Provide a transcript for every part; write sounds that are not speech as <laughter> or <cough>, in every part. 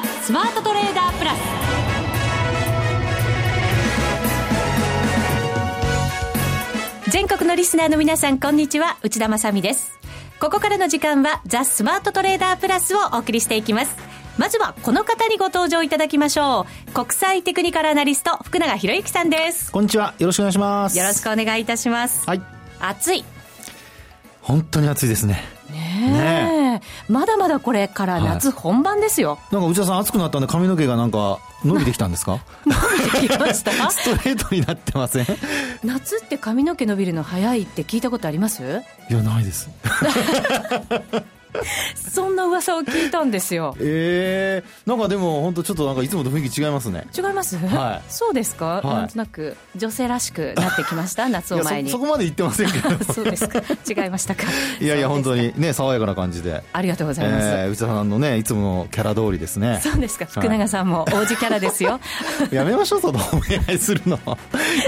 ザ・スマートトレーダープラス。全国のリスナーの皆さんこんにちは。内田まさです。ここからの時間はザ・スマートトレーダープラスをお送りしていきます。まずはこの方にご登場いただきましょう。国際テクニカルアナリスト福永博之さんです。こんにちは。よろしくお願いします。よろしくお願いいたします。はい。暑い。本当に暑いですねねえ。まだまだこれから夏本番ですよ、なんか内田さん暑くなったんで髪の毛がなんか伸びてきたんですか？伸びてきました？<laughs> ストレートになってません？夏って髪の毛伸びるの早いって聞いたことあります？いやないです <laughs> <laughs> そんな噂を聞いたんですよ。ええー、なんかでも本当ちょっとなんかいつもと雰囲気違いますね。違います、はい、そうですか、はい、なんとなく女性らしくなってきました？<laughs> 夏を前にそこまで言ってませんけど。<laughs> そうですか。違いましたか？いやいや本当にね爽やかな感じで。ありがとうございます、えー、内田さんのねいつものキャラ通りですね。そうですか。福永さんも王子キャラですよ、はい、やめましょうそのお願いするの。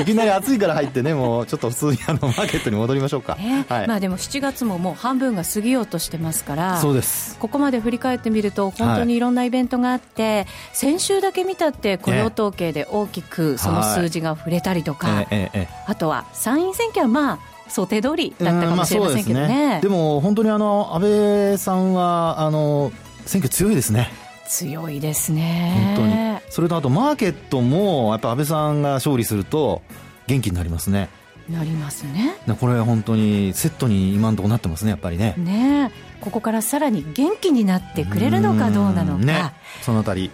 いきなり暑いから入ってねもうちょっと普通にあのマーケットに戻りましょうか、ねはい、まあでも7月ももう半分が過ぎようとしてますからそうです。ここまで振り返ってみると本当にいろんなイベントがあって、はい、先週だけ見たって雇用統計で大きくその数字が触れたりとか、はい、あとは参院選挙はまあ想定通りだったかもしれませんけどね。まあ、でね。でも本当にあの安倍さんはあの選挙強いですね。強いですね。本当に。それとあとマーケットもやっぱ安倍さんが勝利すると元気になりますね。なりますね。これは本当にセットに今のところなってますねやっぱりね。ねここからさらに元気になってくれるのかどうなのか、ね、そのあたり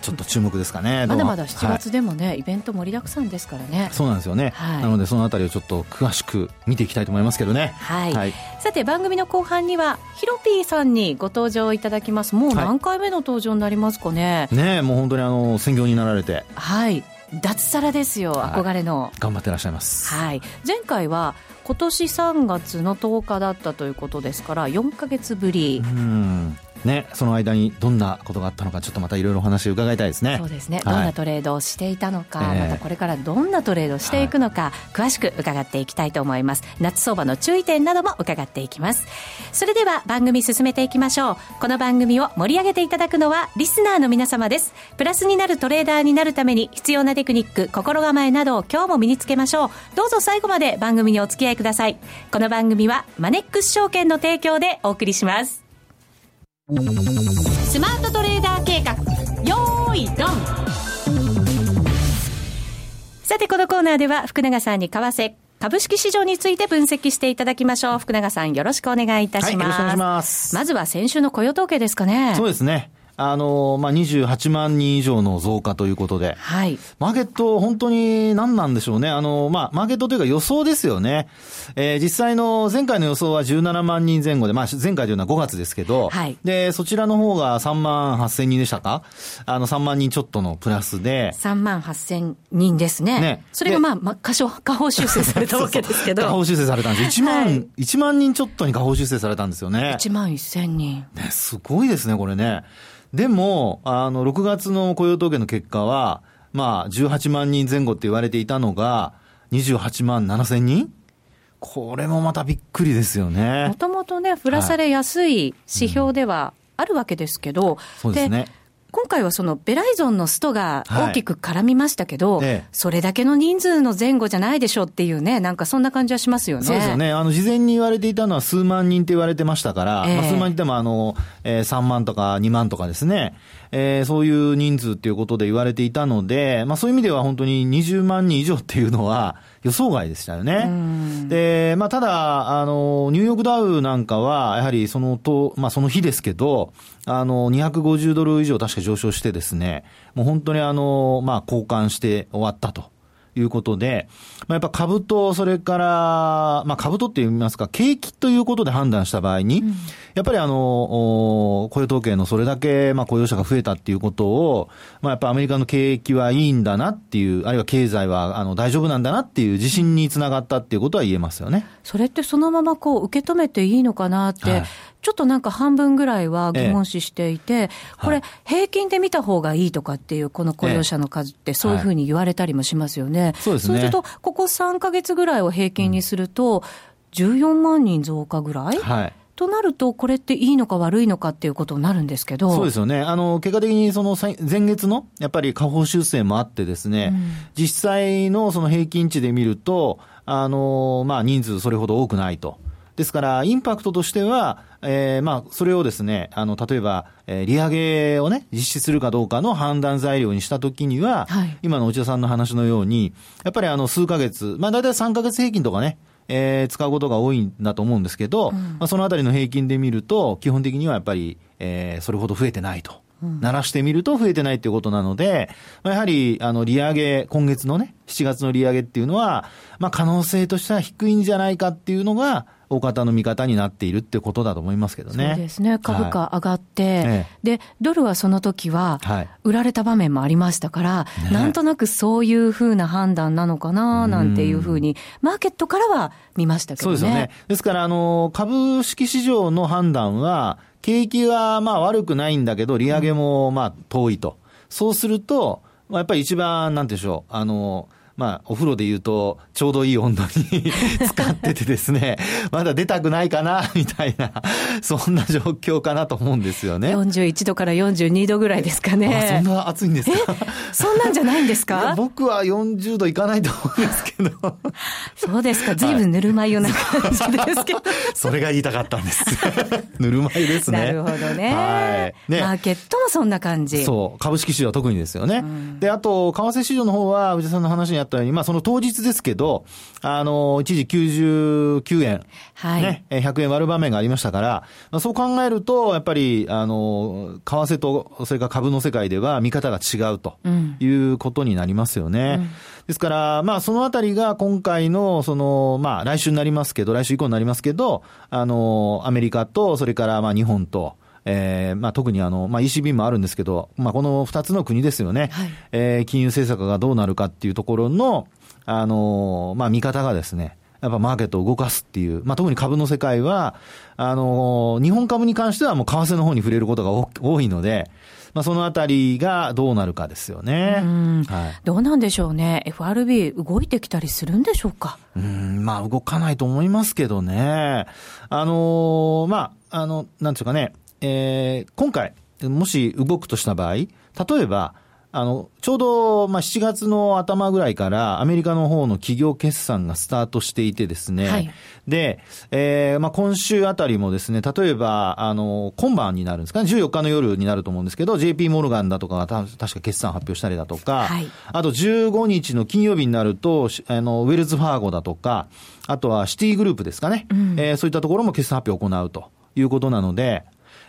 ちょっと注目ですかね。まだまだ7月でもね、はい、イベント盛りだくさんですからね。そうなんですよね、はい、なのでそのあたりをちょっと詳しく見ていきたいと思いますけどね、はい、はい、さて番組の後半にはヒロピーさんにご登場いただきます。もう何回目の登場になりますかね、ねもう本当にあの専業になられて。はい脱サラですよ、憧れの、頑張ってらっしゃいます、はい、前回は今年3月の10日だったということですから4か月ぶり。うんね、その間にどんなことがあったのかちょっとまたいろいろお話を伺いたいですね。そうですね、はい、どんなトレードをしていたのか、またこれからどんなトレードをしていくのか、はい、詳しく伺っていきたいと思います。夏相場の注意点なども伺っていきます。それでは番組進めていきましょう。この番組を盛り上げていただくのはリスナーの皆様です。プラスになるトレーダーになるために必要なテクニック心構えなどを今日も身につけましょう。どうぞ最後まで番組にお付き合いください。この番組はマネックス証券の提供でお送りしますスマートトレーダー計画よーいドンさてこのコーナーでは福永さんに為替株式市場について分析していただきましょう。福永さんよろしくお願いいたします。はい、よろしくお願いします。まずは先週の雇用統計ですかね。そうですね。あの、まあ、28万人以上の増加ということで。はい。マーケット、本当に何なんでしょうね。あの、まあ、マーケットというか予想ですよね。えー、実際の前回の予想は17万人前後で、まあ、前回というのは5月ですけど、はい。で、そちらの方が3万8千人でしたか？あの、3万人ちょっとのプラスで。3万8千人ですね。ね。それがまあ、まあ、過小、下方修正されたわけですけど。下方修正されたんです。1万、はい、1万人ちょっとに下方修正されたんですよね。1万1千人。ね、すごいですね、これね。でも、あの、6月の雇用統計の結果は、まあ、18万人前後って言われていたのが、28万7千人？これもまたびっくりですよね。もともとね、降らされやすい指標ではあるわけですけど、そうですね。今回はそのベライゾンのストが大きく絡みましたけど、はいええ、それだけの人数の前後じゃないでしょうっていうね、なんかそんな感じはしますよね。そうですよね。あの、事前に言われていたのは数万人って言われてましたから、えまあ、数万人でもあの、えー、3万とか2万とかですね、えー、そういう人数っていうことで言われていたので、まあそういう意味では本当に20万人以上っていうのは予想外でしたよね。で、まあただ、あの、ニューヨークダウなんかは、やはりそのと、まあその日ですけど、あの、250ドル以上確か上昇してですね、もう本当にあの、まあ交換して終わったと。いうことで、まあ、やっぱ株と、それから、まあ、株とって言いますか、景気ということで判断した場合に、うん、やっぱりあの、雇用統計のそれだけ、まあ、雇用者が増えたっていうことを、まあ、やっぱアメリカの景気はいいんだなっていう、あるいは経済は、あの、大丈夫なんだなっていう自信につながったっていうことは言えますよね。それってそのままこう、受け止めていいのかなって、はいちょっとなんか半分ぐらいは疑問視していて、ええ、これ、平均で見た方がいいとかっていう、この雇用者の数って、そういうふうに言われたりもしますよね。はい、そうですすると、ここ3か月ぐらいを平均にすると、14万人増加ぐらい、はいとなると、これっていいのか悪いのかっていうことになるんですけど。そうですよね。あの、結果的にその前月の、やっぱり下方修正もあってですね、うん、実際のその平均値で見ると、あの、まあ、人数それほど多くないと。ですから、インパクトとしては、えー、まあ、それをですね、あの、例えば、えー、利上げをね、実施するかどうかの判断材料にしたときには、はい、今の内田さんの話のように、やっぱりあの、数ヶ月、まあ、大体3ヶ月平均とかね、えー、使うことが多いんだと思うんですけど、うん、まあ、そのあたりの平均で見ると、基本的にはやっぱり、えー、それほど増えてないと。鳴らしてみると増えてないということなので、まあ、やはり、あの、利上げ、今月のね、7月の利上げっていうのは、まあ、可能性としては低いんじゃないかっていうのが、大方の見方になっているってことだと思いますけどね。そうですね。株価上がって、はい、で、ドルはその時は、売られた場面もありましたから、はい、なんとなくそういうふうな判断なのかな、なんていうふうに、マーケットからは見ましたけどね。そうですよね。ですから、あの、株式市場の判断は、景気はまあ悪くないんだけど、利上げもまあ遠いと。そうすると、まあ、やっぱり一番、なんでしょう、あの、まあ、お風呂で言うと、ちょうどいい温度に <laughs> 使っててですね、<laughs> まだ出たくないかな、みたいな、<laughs> そんな状況かなと思うんですよね。41度から42度ぐらいですかね。そんな暑いんですか？そんなんじゃないんですか？僕は40度いかないと思うんですけど。そうですか。ずいぶんぬるま湯な感じですけど。それが言いたかったんです。ぬるま湯ですね。なるほどね。はい。ね。マーケットもそんな感じ。そう。株式市場は特にですよね。うん、で、あと、為替市場の方は、内田さんの話にあったように、まあ、その当日ですけど、あの、一時99円、はい。ね、100円割る場面がありましたから、まあ、そう考えると、やっぱり、あの、為替と、それから株の世界では見方が違うということになりますよね。うん、ですから、まあ、そのあたりが今回の、その、まあ、来週になりますけど、来週以降になりますけど、あの、アメリカと、それからまあ日本と、えー、まあ特にあの、まあ ECB もあるんですけど、まあこの二つの国ですよね。はい、えー、金融政策がどうなるかっていうところの、あの、まあ見方がですね、やっぱマーケットを動かすっていう、まあ、特に株の世界は、あの、日本株に関してはもう為替の方に触れることが多いので、まあ、そのあたりがどうなるかですよね。はい、どうなんでしょうね。FRB 動いてきたりするんでしょうか？うん、まあ動かないと思いますけどね。あのまあ、あの、なんていうかね、えー、今回、もし動くとした場合、例えば、あの、ちょうど、まあ、7月の頭ぐらいからアメリカの方の企業決算がスタートしていてですね。はい、で、えー、まあ、今週あたりもですね、例えば、あの、今晩になるんですかね、14日の夜になると思うんですけど、JP モルガンだとかが確か決算発表したりだとか、はい、あと15日の金曜日になると、あの、ウェルズファーゴだとか、あとはシティグループですかね、うん、えー、そういったところも決算発表を行うということなので、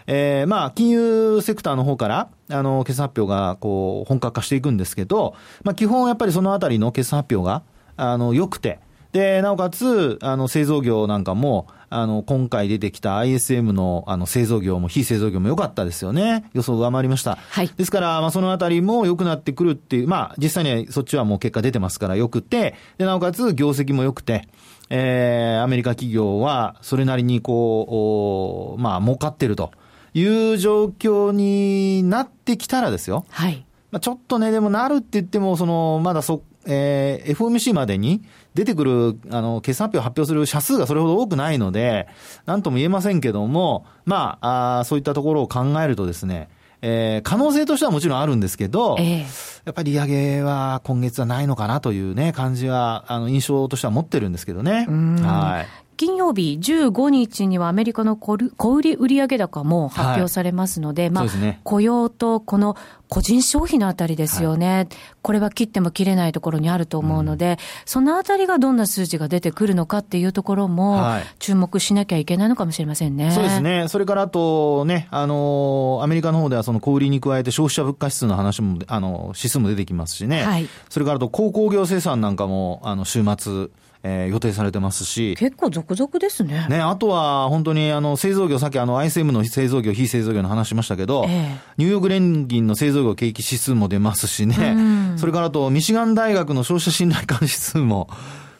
えー、まあ、金融セクターの方から、あの、決算発表が、こう、本格化していくんですけど、まあ、基本やっぱりそのあたりの決算発表が、あの、良くて、で、なおかつ、あの、製造業なんかも、あの、今回出てきた ISM の、あの、製造業も非製造業も良かったですよね。予想上回りました。はい。ですから、まあ、そのあたりも良くなってくるっていう、まあ、実際にはそっちはもう結果出てますから良くて、で、なおかつ業績も良くて、えー、アメリカ企業はそれなりにこう、まあ、儲かってると。いう状況になってきたらですよ。はい。まあ、ちょっとね、でもなるって言っても、その、まだそ、えー、FOMC までに出てくる、あの、決算発表発表する社数がそれほど多くないので、なんとも言えませんけども、まあ、あそういったところを考えるとですね、えー、可能性としてはもちろんあるんですけど、えー、やっぱり利上げは今月はないのかなというね、感じは、あの、印象としては持ってるんですけどね。はい。金曜日15日にはアメリカの小売売上高も発表されますので、はい、まあ、ね、雇用とこの個人消費のあたりですよね、はい、これは切っても切れないところにあると思うので、うん、そのあたりがどんな数字が出てくるのかっていうところも、注目しなきゃいけないのかもしれませんね。はい、そうですね。それからあとね、あの、アメリカの方ではその小売りに加えて消費者物価指数の話も、あの、指数も出てきますしね。はい、それからあと鉱工業生産なんかも、あの、週末、えー、予定されてますし。結構続々ですね。ね、あとは本当にあの製造業、さっきあの ISM の製造業、非製造業の話しましたけど、えー、ニューヨーク連銀の製造業景気指数も出ますしね、それからあとミシガン大学の消費者信頼感指数も、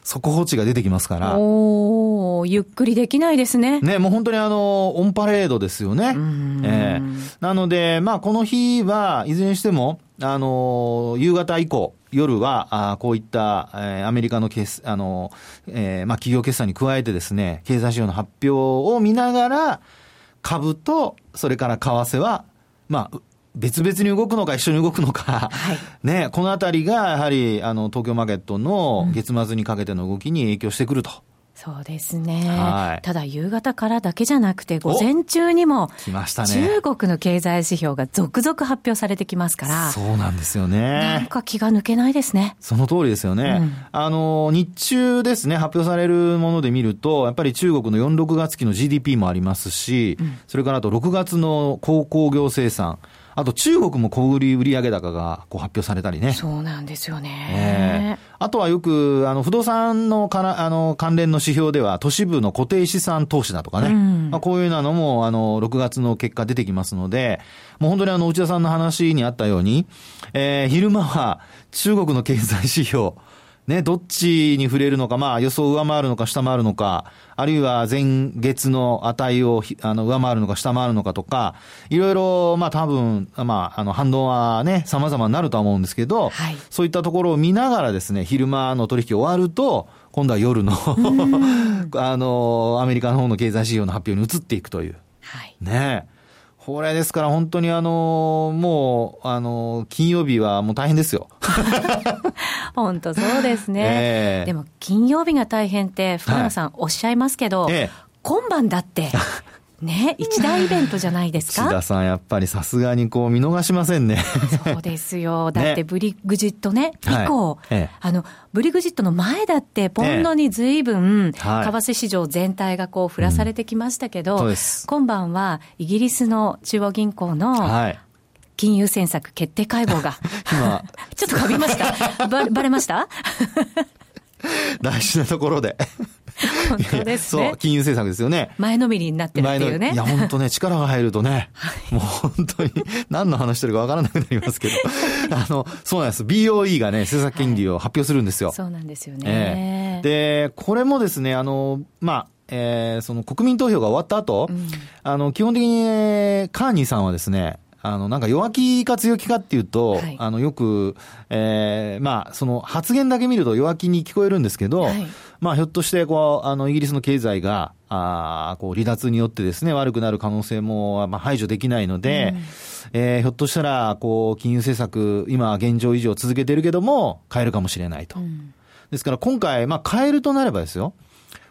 速報値が出てきますから。おゆっくりできないですね。ね、もう本当にあの、オンパレードですよね。ええー、なので、まあこの日はいずれにしても、あの、夕方以降、夜は、あこういった、えー、アメリカの決、あの、えー、まあ、企業決算に加えてですね、経済指標の発表を見ながら、株と、それから為替は、まあ、別々に動くのか一緒に動くのか、はい、<laughs> ね、このあたりがやはり、あの、東京マーケットの月末にかけての動きに影響してくると。そうですね、はい、ただ夕方からだけじゃなくて、午前中にも、来ましたね。中国の経済指標が続々発表されてきますから、そうなんですよね。なんか気が抜けないですね。その通りですよね。うん、あの、日中ですね、発表されるもので見ると、やっぱり中国の4、6月期の GDP もありますし、うん、それからあと6月の鉱工業生産、あと中国も小売売上高がこう発表されたりね。そうなんですよね。えー、あとはよく、あの、不動産のからあの関連の指標では、都市部の固定資産投資だとかね。うん、まあ、こういうなのも、あの、6月の結果出てきますので、もう本当にあの、内田さんの話にあったように、えー、昼間は中国の経済指標、ね、どっちに触れるのか、まあ予想を上回るのか下回るのか、あるいは前月の値をあの上回るのか下回るのかとか、いろいろ、まあ多分、まああの反動はね、様々になるとは思うんですけど、はい、そういったところを見ながらですね、昼間の取引終わると、今度は夜の <laughs> あの、アメリカの方の経済指標の発表に移っていくという。はい、ねこれですから本当にあの、もう、あの、金曜日はもう大変ですよ。<laughs> 本当そうですね。えー、でも金曜日が大変って、福永さんおっしゃいますけど、はいえー、今晩だって、<laughs> ね、一大イベントじゃないですか？岸田さん、やっぱりさすがにこう見逃しませんね。そうですよ。<laughs> だってブリグジットね、以降、はいええ、あの、ブリグジットの前だって、ポンドにずいぶん、為替市場全体がこう、振らされてきましたけど、うん、今晩はイギリスの中央銀行の、はい金融政策決定会合が。<laughs> 今。<laughs> ちょっとかびましたば、ばれました？大事なところで。本当ですね。そう、金融政策ですよね。前のめりになってるっていうね。いや、本当ね、力が入るとね、もう本当に何の話してるかわからなくなりますけど、<laughs> あの、そうなんです。BOE がね、政策金利を発表するんですよ。はい、そうなんですよね、えー、で、これもですね、あの、まあ、えー、その国民投票が終わった後、うん、あの、基本的に、カーニーさんはですね、あの、なんか弱気か強気かっていうと、はい、あの、よく、ええー、まあ、その発言だけ見ると弱気に聞こえるんですけど、はい、まあ、ひょっとして、こう、あの、イギリスの経済が、あこう、離脱によってですね、悪くなる可能性も、まあ、排除できないので、うん、えー、ひょっとしたら、こう、金融政策、今、現状維持を続けてるけども、変えるかもしれないと。うん、ですから、今回、まあ、変えるとなればですよ、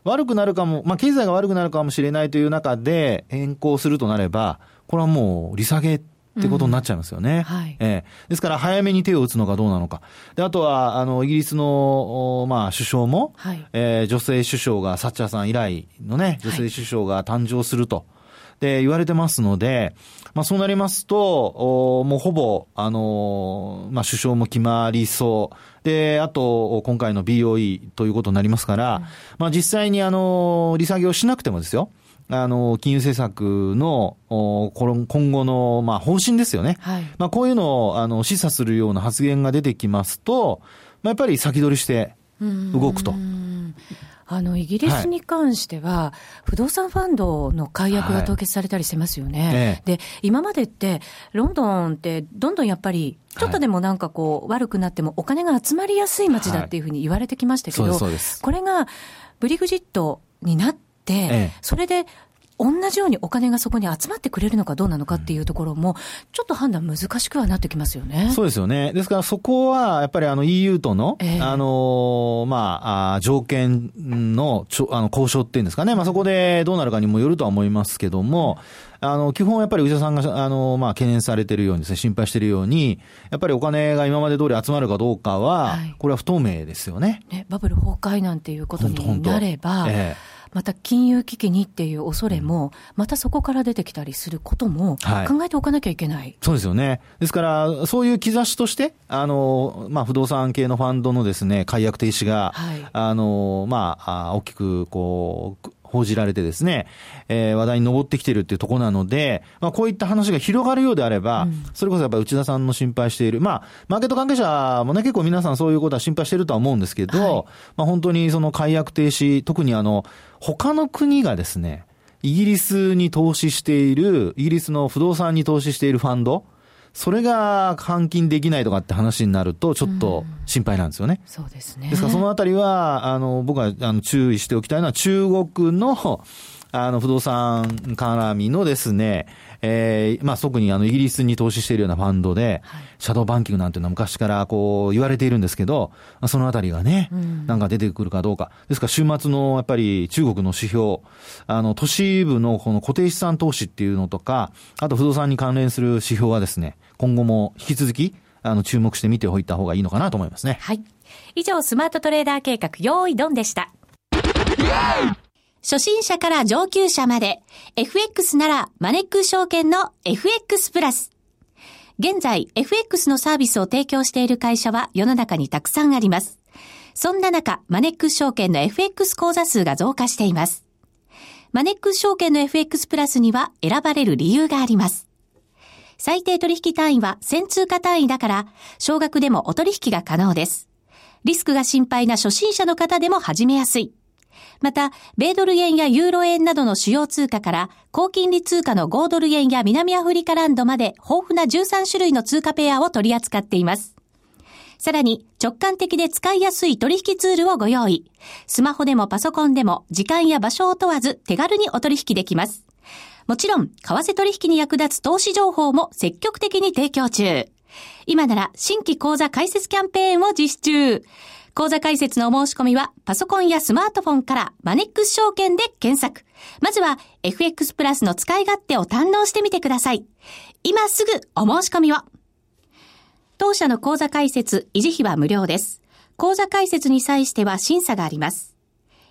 悪くなるかも、まあ、経済が悪くなるかもしれないという中で変更するとなれば、これはもう利下げってことになっちゃいますよね。うん、はい。えー、ですから早めに手を打つのかどうなのか。で、あとは、あの、イギリスの、まあ、首相も、はい、えー、女性首相が、サッチャーさん以来のね、女性首相が誕生すると。で、言われてますので、まあそうなりますと、おもうほぼ、あのー、まあ首相も決まりそう。で、あと、今回の BOE ということになりますから、うん、まあ実際にあのー、利下げをしなくてもですよ。あの、金融政策の、今後の、まあ、方針ですよね。はい。まあ、こういうのを、あの、示唆するような発言が出てきますと、まあ、やっぱり先取りして動くと。あの、イギリスに関しては、はい、不動産ファンドの解約が凍結されたりしてますよね。はい、で、今までって、ロンドンってどんどんやっぱり、ちょっとでもなんかこう、悪くなってもお金が集まりやすい街だっていうふうに言われてきましたけど、これがブリグジットになって、ええ、それで同じようにお金がそこに集まってくれるのかどうなのかっていうところも、ちょっと判断難しくはなってきますよね。そうですよね。ですからそこは、やっぱりあの EU との、えー、あの、まあ、条件のちょあの交渉っていうんですかね。まあそこでどうなるかにもよるとは思いますけども、あの、基本やっぱり内田さんが、あの、まあ、懸念されているようにですね、心配しているように、やっぱりお金が今まで通り集まるかどうかは、はい、これは不透明ですよね。ね、バブル崩壊なんていうことになれば、ええまた金融危機にっていう恐れも、またそこから出てきたりすることも考えておかなきゃいけない。はい、そうですよね。ですから、そういう兆しとして、あの、まあ、不動産系のファンドのですね、解約停止が、はい、あの、まあ、大きく、こう、報じられてですね、えー、話題に上ってきているっていうところなので、まあ、こういった話が広がるようであれば、うん、それこそやっぱり内田さんの心配している、まあ、マーケット関係者もね、結構皆さんそういうことは心配しているとは思うんですけど、はい、まあ、本当にその解約停止、特にあの、他の国がですね、イギリスに投資している、イギリスの不動産に投資しているファンド、それが換金できないとかって話になると、ちょっと心配なんですよね。そうですね。ですからそのあたりは、あの、僕はあの注意しておきたいのは、中国の、あの、不動産絡みのですね、えー、まあ、特にあの、イギリスに投資しているようなファンドで、はい、シャドーバンキングなんていうのは昔からこう、言われているんですけど、そのあたりがね、うん、なんか出てくるかどうか。ですから週末のやっぱり中国の指標、あの、都市部のこの固定資産投資っていうのとか、あと不動産に関連する指標はですね、今後も引き続き、あの、注目して見ておいた方がいいのかなと思いますね。はい。以上、スマートトレーダー計画、用意ドンでした。初心者から上級者まで、FX ならマネック証券の FX プラス。現在、FX のサービスを提供している会社は世の中にたくさんあります。そんな中、マネック証券の FX 口座数が増加しています。マネック証券の FX プラスには選ばれる理由があります。最低取引単位は1000通貨単位だから、少額でもお取引が可能です。リスクが心配な初心者の方でも始めやすい。また、米ドル円やユーロ円などの主要通貨から、高金利通貨の5ドル円や南アフリカランドまで豊富な13種類の通貨ペアを取り扱っています。さらに、直感的で使いやすい取引ツールをご用意。スマホでもパソコンでも、時間や場所を問わず手軽にお取引できます。もちろん、為替取引に役立つ投資情報も積極的に提供中。今なら、新規講座開設キャンペーンを実施中。講座開設のお申し込みは、パソコンやスマートフォンからマネックス証券で検索。まずは、FX プラスの使い勝手を堪能してみてください。今すぐお申し込みを。当社の講座開設、維持費は無料です。講座開設に際しては審査があります。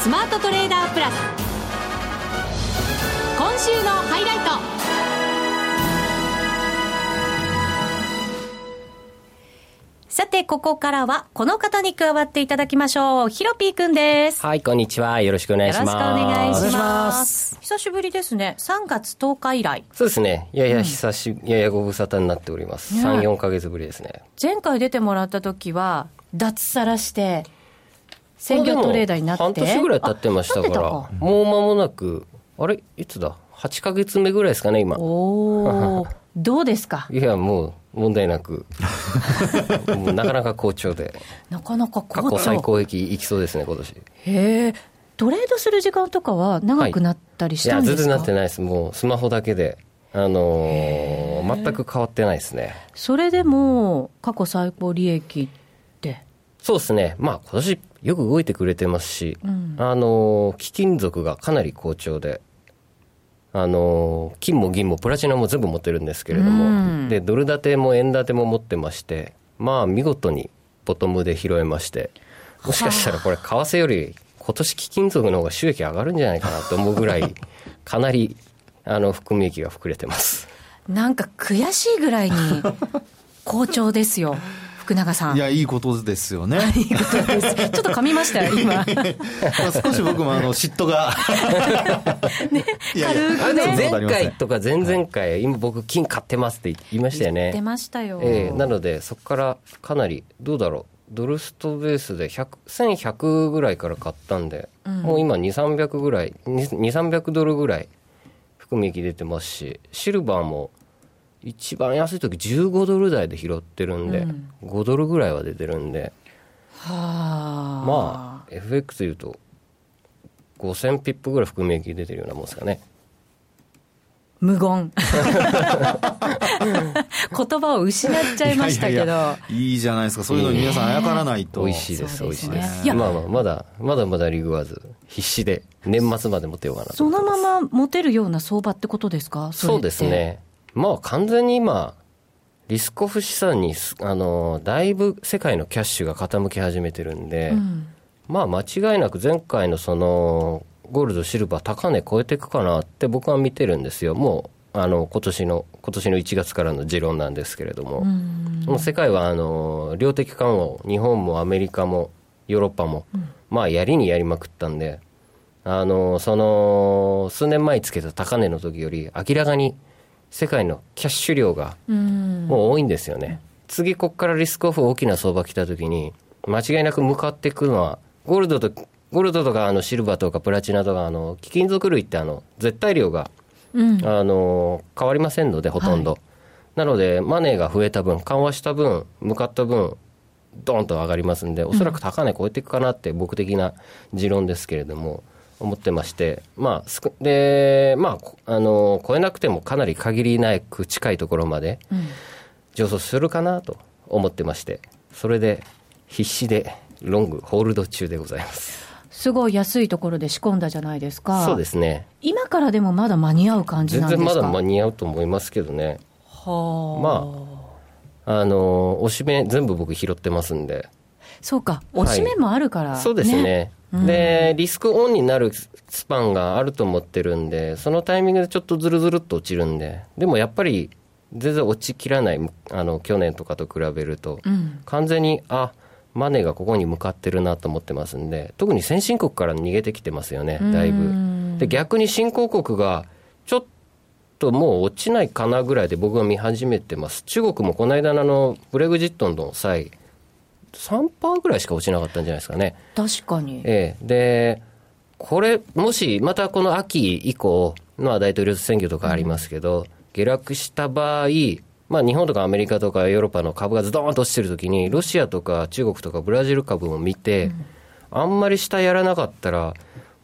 スマートトレーダープラス今週のハイライトさて、ここからは、この方に加わっていただきましょう。ヒロピーくんです。はい、こんにちは。よろしくお願いします。よろしくお願いします。久しぶりですね。3月10日以来。そうですね。やや久し、うん、ややご無沙汰になっております。ね、3、4か月ぶりですね。前回出てもらった時は、脱サラして、専業トレーダーになって。半年ぐらい経ってましたから。もう間もなくあれ？いつだ？8か月目ぐらいですかね今。おお <laughs> どうですか？いやもう問題なく。<laughs> なかなか好調で。なかなか好調。過去最高益いきそうですね今年。へえトレードする時間とかは長くなったりしたんですか、はい、いや全然なってないです。もうスマホだけで。あのー、全く変わってないですね。それでも過去最高利益って。そうですね。まあ今年よく動いてくれてますし、うん、あの貴金属がかなり好調で、あの金も銀もプラチナも全部持ってるんですけれども、うん、でドル建ても円建ても持ってまして、まあ、見事にボトムで拾えまして、もしかしたらこれ、為替より今年貴金属の方が収益上がるんじゃないかなと思うぐらい、<laughs> かなりあの含み益が膨れてます。なんか悔しいぐらいに好調ですよ。<laughs> 福永さん。いや、いいことですよね。<laughs> いいことです。ちょっと噛みましたよ、今。少し僕もあの、<laughs> 嫉妬が。ね、軽くね。前回とか前々回、今僕金買ってますって言いましたよね。言ってましたよ。ええー、なので、そこからかなり、どうだろう。ドルストベースで1100ぐらいから買ったんで、うん、もう今2、300ぐらい、2、300ドルぐらい含み益出てますし、シルバーも一番安い時15ドル台で拾ってるんで、うん、5ドルぐらいは出てるんで、はあ、まあ FX でいうと5000ピップぐらい含み益出てるようなもんですかね。無言。<laughs> 言葉を失っちゃいましたけど。いやいやいいじゃないですか。そういうのに皆さんあやからないと、美味しいです美味しいです。まあまあまだまだまだリグワーズ必死で年末まで持てようかなそのまま持てるような相場ってことですか？そうですねまあ完全に今、リスクオフ資産に、あの、だいぶ世界のキャッシュが傾き始めてるんで、うん、まあ間違いなく前回のその、ゴールド、シルバー、高値超えていくかなって僕は見てるんですよ。もあの今年の今年の1月からの持論なんですけれども、もう世界はあの量的緩和を日本もアメリカもヨーロッパも、うん、まあやりにやりまくったんで、あのその数年前つけた高値の時より明らかに世界のキャッシュ量がもう多いんですよね。次ここからリスクオフ大きな相場来た時に間違いなく向かっていくのはゴールドとゴールドとかあのシルバーとかプラチナとかあの貴金属類ってあの絶対量が、うん、あの変わりませんのでほとんど、はい、なのでマネーが増えた分緩和した分向かった分ドーンと上がりますんでおそらく高値超えていくかなって僕的な持論ですけれども、思ってまして、まあ、で、まあ、あの、超えなくてもかなり限りなく近いところまで上昇するかなと思ってまして、それで必死でロングホールド中でございます。すごい安いところで仕込んだじゃないですか。そうですね。今からでもまだ間に合う感じなんですか？全然まだ間に合うと思いますけどね。はあ。まあ、あの、おしめ全部僕拾ってますんで。そうか、おしめもあるから、はい、そうですね。で、リスクオンになるスパンがあると思ってるんで、そのタイミングでちょっとずるずるっと落ちるんで、でもやっぱり全然落ちきらない、あの去年とかと比べると、うん、完全に、あマネーがここに向かってるなと思ってますんで、特に先進国から逃げてきてますよね、だいぶ。で、逆に新興国が、ちょっともう落ちないかなぐらいで僕は見始めてます。中国もこの間のあのブレグジットの際、3%ぐらいしか落ちなかったんじゃないですかね。確かに。ええ。で、これ、もし、またこの秋以降、まあ大統領選挙とかありますけど、うん、下落した場合、まあ日本とかアメリカとかヨーロッパの株がズドーンと落ちてるときに、ロシアとか中国とかブラジル株を見て、うん、あんまり下やらなかったら、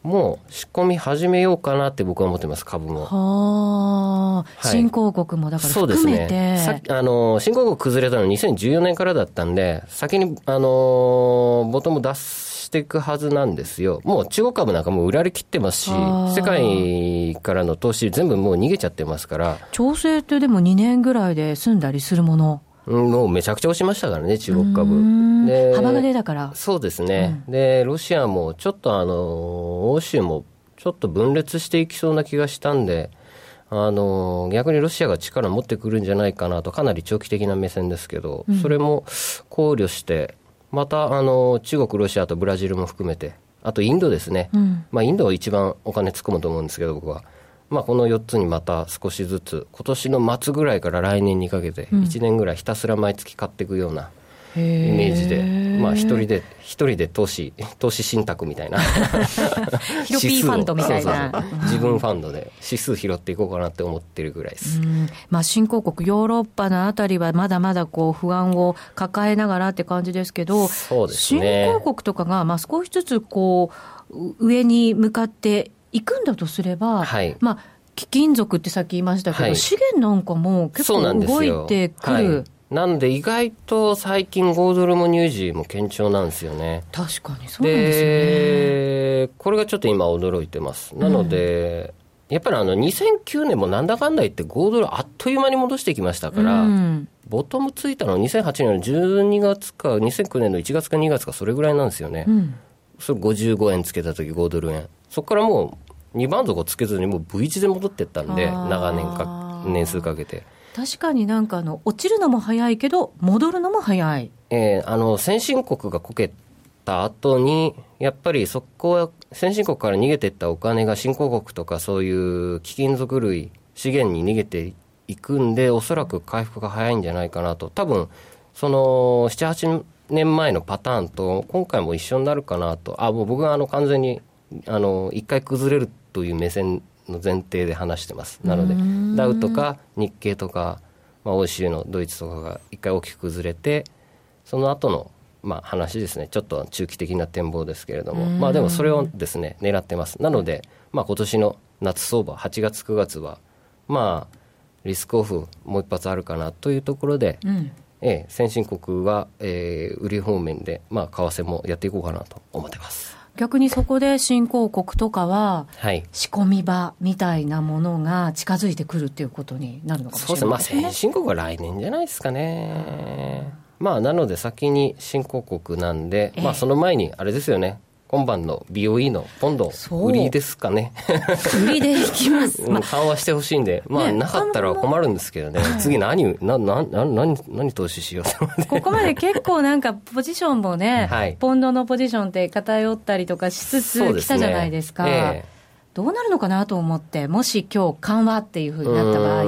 もう仕込み始めようかなって僕は思ってます、株も。はあ、新興国もだから含めて。そうですね。あの、新興国崩れたの2014年からだったんで、先に、あの、ボトム出していくはずなんですよ。もう中国株なんかも売られきってますし、世界からの投資全部もう逃げちゃってますから。調整ってでも2年ぐらいで済んだりするものもうめちゃくちゃ押しましたからね、中国株。で幅が出たから。そうですね、うん、で、ロシアもちょっとあの、欧州もちょっと分裂していきそうな気がしたんで、あの逆にロシアが力を持ってくるんじゃないかなと、かなり長期的な目線ですけど、うん、それも考慮して、またあの中国、ロシアとブラジルも含めて、あとインドですね、うん、まあ、インドは一番お金突っ込むと思うんですけど、僕は。まあ、この4つにまた少しずつ、今年の末ぐらいから来年にかけて、1年ぐらいひたすら毎月買っていくようなイメージで、まあ、一人で、一人で投資、投資信託みたいな。<laughs> ヒロピーファンドみたいな。自分ファンドで指数拾っていこうかなって思ってるぐらいです。まあ、新興国、ヨーロッパのあたりはまだまだこう不安を抱えながらって感じですけど、そうですね、新興国とかが、まあ、少しずつこう、上に向かって行くんだとすれば、はい、まあ、貴金属ってさっき言いましたけど、はい、資源なんかも結構動いてくる。なんで意外と最近5ドルも乳児も堅調なんですよね。確かにそうなんですね。これがちょっと今驚いてます。なので、うん、やっぱりあの2009年もなんだかんだ言って5ドルあっという間に戻してきましたから、うん、ボトムついたのは2008年の12月か2009年の1月か2月かそれぐらいなんですよね。うん、それ55円つけた時5ドル円。そこからもう2番底つけずにもう V 字で戻ってったんで、長年か、年数かけて。確かになんかあの、落ちるのも早いけど、戻るのも早い。えー、あの、先進国がこけた後に、やっぱりそこは、先進国から逃げていったお金が新興国とかそういう貴金属類、資源に逃げていくんで、おそらく回復が早いんじゃないかなと。多分、その、7、8年前のパターンと、今回も一緒になるかなと。あ、もう僕はあの、完全にあの一回崩れるという目線の前提で話してます。なので、ダウとか日経とか、まあ、欧州のドイツとかが一回大きく崩れて、その後のまあ話ですね、ちょっと中期的な展望ですけれども、まあでもそれをですね、狙ってます。なので、まあ今年の夏相場、8月、9月は、まあ、リスクオフもう一発あるかなというところで、うん、ええ、先進国は、えー、売り方面で、まあ、為替もやっていこうかなと思ってます。逆にそこで新興国とかは、仕込み場みたいなものが近づいてくるっていうことになるのかもしれないですね。そうですね。まあ、先進国は来年じゃないですかね。まあ、なので先に新興国なんで、まあ、その前に、あれですよね。今晩の BOE のポンド売りですかね。売りでいきます、<laughs> まあ、緩和してほしいんでまあ、なかったら困るんですけどね、次何ななな何何投資しようここまで結構なんかポジションもね、はい、ポンドのポジションって偏ったりとかしつつ来たじゃないですか。えーどうなるのかなと思って、もし今日緩和っていうふうになった場合。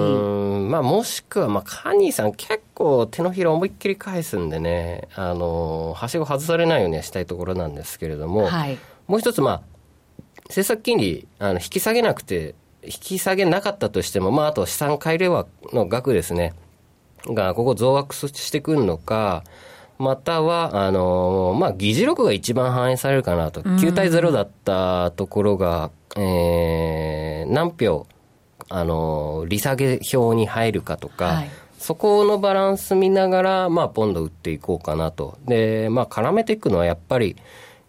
まあ、もしくは、まあ、カニーさん結構手のひら思いっきり返すんでね、あの、はしご外されないようにはしたいところなんですけれども、はい、もう一つ、まあ、政策金利、あの、引き下げなくて、引き下げなかったとしても、まあ、あと資産改良の額ですね、が、ここ増額してくるのか、または、あのまあ、議事録が一番反映されるかなと。9対0だったところが、えー、何票、あの利下げ表に入るかとか、はい、そこのバランス見ながら、まあ、ポンド売っていこうかなと。で、まあ、絡めていくのはやっぱり、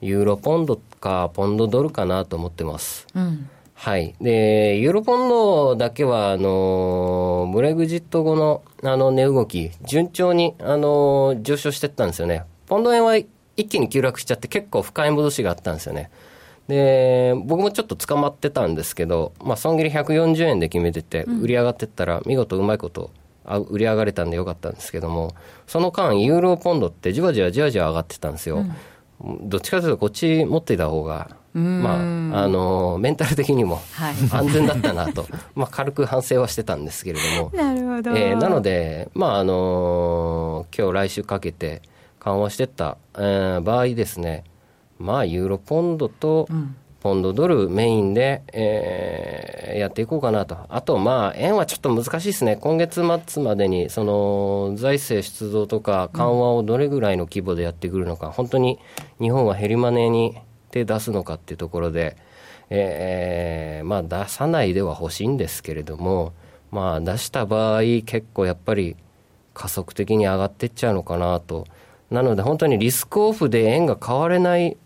ユーロポンドか、ポンドドルかなと思ってます。うんはい。で、ユーロポンドだけは、あの、ブレグジット後の、あの、値動き、順調に、あの、上昇していったんですよね。ポンド円は一気に急落しちゃって結構深い戻しがあったんですよね。で、僕もちょっと捕まってたんですけど、まあ、損切り140円で決めてて、売り上がってったら、見事うまいこと、売り上がれたんでよかったんですけども、その間、ユーロポンドってじわじわじわじわ上がってたんですよ。うん。どっちかというとこっち持っていた方が、まあ、あのメンタル的にも安全だったなと、<laughs> まあ、軽く反省はしてたんですけれども。なるほど、えー、なので、まああの今日来週かけて緩和していった、えー、場合ですねまあユーロポンドと、うんポンドドルメインで、えー、やっていこうかなと。あと、まあ、円はちょっと難しいですね。今月末までに、その、財政出動とか緩和をどれぐらいの規模でやってくるのか、うん、本当に日本は減りマネーに手出すのかっていうところで、えー、まあ、出さないでは欲しいんですけれども、まあ、出した場合、結構やっぱり加速的に上がっていっちゃうのかなと。なので、本当にリスクオフで円が買われない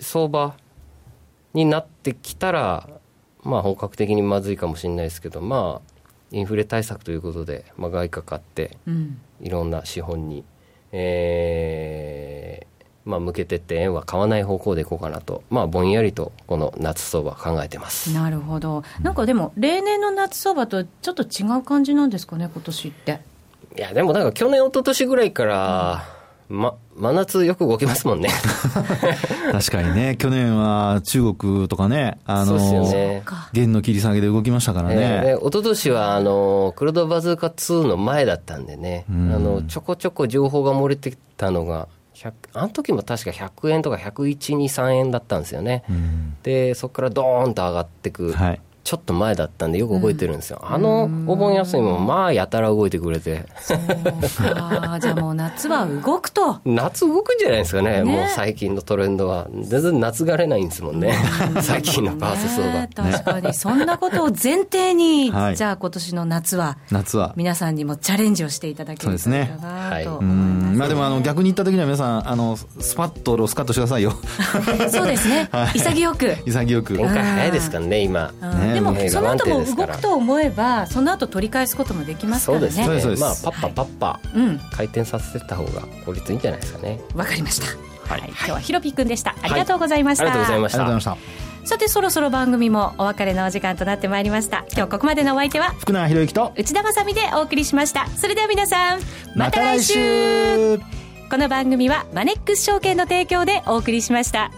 相場、になってきたら、まあ、本格的にまずいかもしれないですけど、まあ、インフレ対策ということで、まあ、外貨買って、いろんな資本に、えーまあ、向けてって円は買わない方向でいこうかなと、まあ、ぼんやりとこの夏相場考えてます。なるほど、なんかでも、例年の夏相場とちょっと違う感じなんですかね、今年って。いや、でもなんか去年、一昨年ぐらいから、うん。ま、真夏よく動きますもんね。確かにね、去年は中国とかね、あの、ね、元の切り下げで動きましたからね。えー、一昨年は、あの、クロドバズーカ2の前だったんでね、あの、ちょこちょこ情報が漏れてきたのが、あの時も確か100円とか101、2、3円だったんですよね。で、そこからドーンと上がってく。はいちょっと前だったんでよく覚えてるんですよ、うん、あのお盆休みもまあやたら動いてくれて。そうか。じゃあもう夏は動くと。夏動くんじゃないですかね、ね、もう最近のトレンドは。全然夏がれないんですもんね、最近のパース相場、ね、確かに。そんなことを前提に、<laughs> はい、じゃあ今年の夏は夏は。皆さんにもチャレンジをしていただけるといいかなと思います、まあでもあの逆に言った時には皆さんあのスパッとロスカットしてくださいよ。そうですね、<laughs> はい、潔く。潔く。展開早いですからね今、ねでもその後も動くと思えばその後取り返すこともできますからね。そうですね。まあパッパパッパ、回転させてた方が効率いいんじゃないですかね。わかりました。はい、今日はひろぴくんでした。ありがとうございました、ありがとうございました。さてそろそろ番組もお別れのお時間となってまいりました。今日ここまでのお相手は福永博之と内田まさでお送りしました。それでは皆さんまた来週。この番組はマネックス証券の提供でお送りしました。